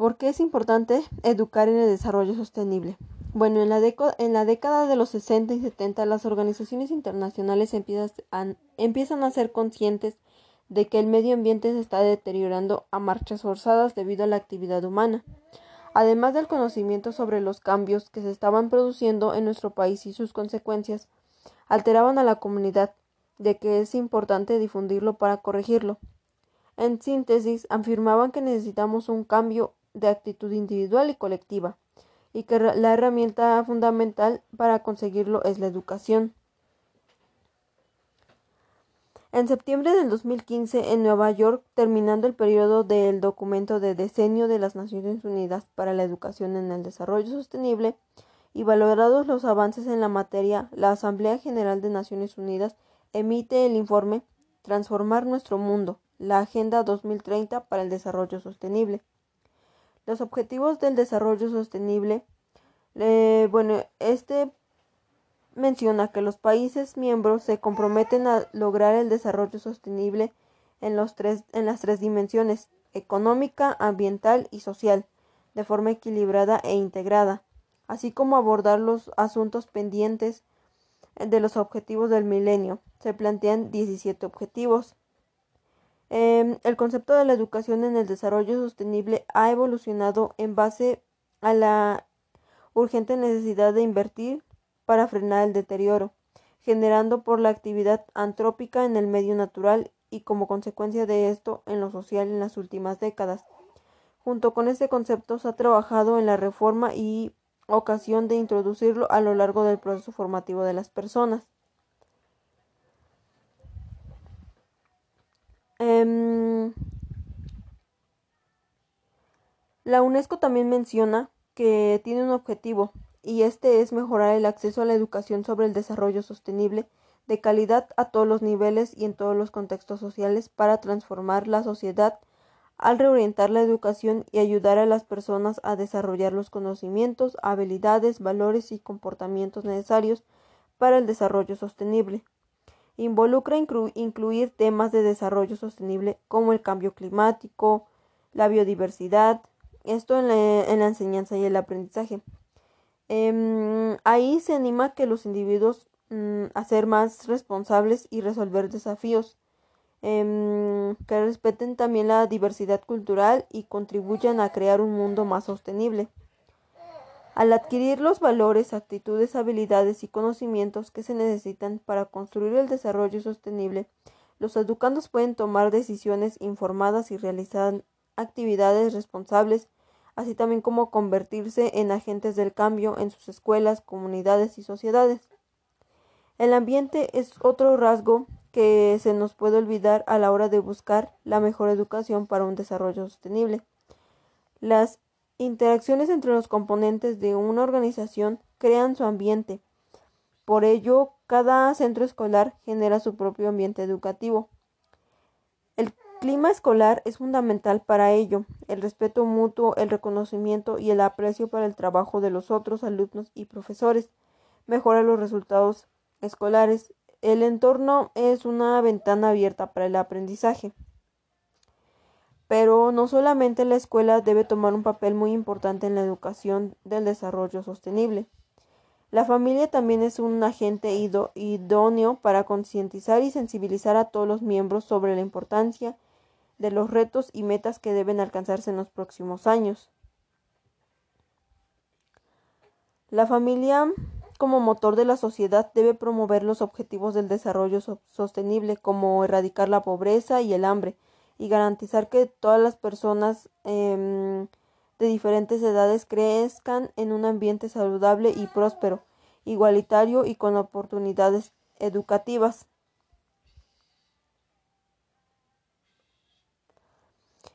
¿Por qué es importante educar en el desarrollo sostenible? Bueno, en la, década de los 60 y 70 las organizaciones internacionales empiezan a ser conscientes de que el medio ambiente se está deteriorando a marchas forzadas debido a la actividad humana. Además del conocimiento sobre los cambios que se estaban produciendo en nuestro país y sus consecuencias, alteraban a la comunidad, de que es importante difundirlo para corregirlo. En síntesis, afirmaban que necesitamos un cambio de actitud individual y colectiva, y que la herramienta fundamental para conseguirlo es la educación. En septiembre del 2015, en Nueva York, terminando el periodo del documento de diseño de las Naciones Unidas para la Educación en el Desarrollo Sostenible y valorados los avances en la materia, la Asamblea General de Naciones Unidas emite el informe Transformar nuestro mundo, la Agenda 2030 para el Desarrollo Sostenible. Los objetivos del desarrollo sostenible, eh, bueno, este menciona que los países miembros se comprometen a lograr el desarrollo sostenible en, los tres, en las tres dimensiones económica, ambiental y social, de forma equilibrada e integrada, así como abordar los asuntos pendientes de los objetivos del milenio. Se plantean 17 objetivos. Em, el concepto de la educación en el desarrollo sostenible ha evolucionado en base a la urgente necesidad de invertir para frenar el deterioro, generando por la actividad antrópica en el medio natural y como consecuencia de esto en lo social en las últimas décadas. Junto con este concepto se ha trabajado en la reforma y ocasión de introducirlo a lo largo del proceso formativo de las personas. Em, la UNESCO también menciona que tiene un objetivo, y este es mejorar el acceso a la educación sobre el desarrollo sostenible de calidad a todos los niveles y en todos los contextos sociales para transformar la sociedad al reorientar la educación y ayudar a las personas a desarrollar los conocimientos, habilidades, valores y comportamientos necesarios para el desarrollo sostenible. Involucra incluir temas de desarrollo sostenible como el cambio climático, la biodiversidad, esto en la enseñanza y el aprendizaje, Em, ahí se anima a que los individuos mm, a ser más responsables y resolver desafíos, em, que respeten también la diversidad cultural y contribuyan a crear un mundo más sostenible. Al adquirir los valores, actitudes, habilidades y conocimientos que se necesitan para construir el desarrollo sostenible, los educandos pueden tomar decisiones informadas y realizar actividades responsables así también como convertirse en agentes del cambio en sus escuelas, comunidades y sociedades. El ambiente es otro rasgo que se nos puede olvidar a la hora de buscar la mejor educación para un desarrollo sostenible. Las interacciones entre los componentes de una organización crean su ambiente. Por ello, cada centro escolar genera su propio ambiente educativo clima escolar es fundamental para ello, el respeto mutuo, el reconocimiento y el aprecio para el trabajo de los otros alumnos y profesores, mejora los resultados escolares. El entorno es una ventana abierta para el aprendizaje. Pero no solamente la escuela debe tomar un papel muy importante en la educación del desarrollo sostenible. La familia también es un agente idóneo para concientizar y sensibilizar a todos los miembros sobre la importancia de los retos y metas que deben alcanzarse en los próximos años. La familia como motor de la sociedad debe promover los objetivos del desarrollo sostenible como erradicar la pobreza y el hambre y garantizar que todas las personas em, de diferentes edades crezcan en un ambiente saludable y próspero, igualitario y con oportunidades educativas.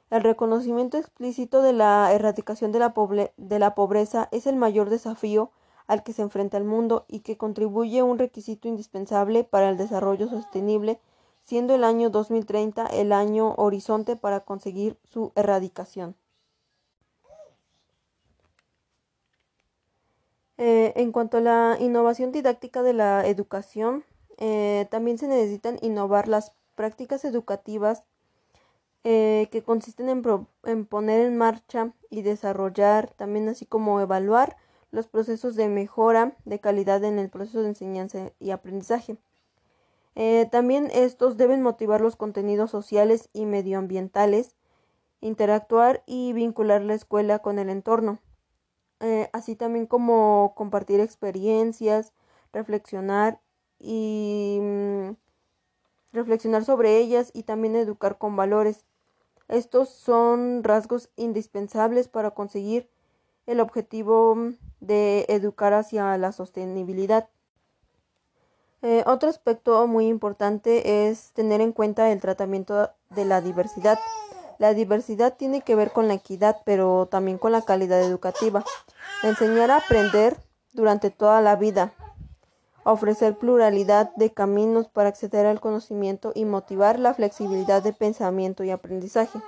El reconocimiento explícito de la erradicación de la, de la, pobreza es el mayor desafío al que se enfrenta el mundo y que contribuye un requisito indispensable para el desarrollo sostenible, siendo el año 2030 el año horizonte para conseguir su erradicación. Eh, en cuanto a la innovación didáctica de la educación, eh, también se necesitan innovar las prácticas educativas eh, que consisten en, en poner en marcha y desarrollar, también así como evaluar los procesos de mejora de calidad en el proceso de enseñanza y aprendizaje. Eh, también estos deben motivar los contenidos sociales y medioambientales, interactuar y vincular la escuela con el entorno, eh, así también como compartir experiencias, reflexionar y mm, reflexionar sobre ellas y también educar con valores. Estos son rasgos indispensables para conseguir el objetivo mm, de educar hacia la sostenibilidad. Eh, otro aspecto muy importante es tener en cuenta el tratamiento de la diversidad. La diversidad tiene que ver con la equidad, pero también con la calidad educativa. Enseñar a aprender durante toda la vida. Ofrecer pluralidad de caminos para acceder al conocimiento y motivar la flexibilidad de pensamiento y aprendizaje.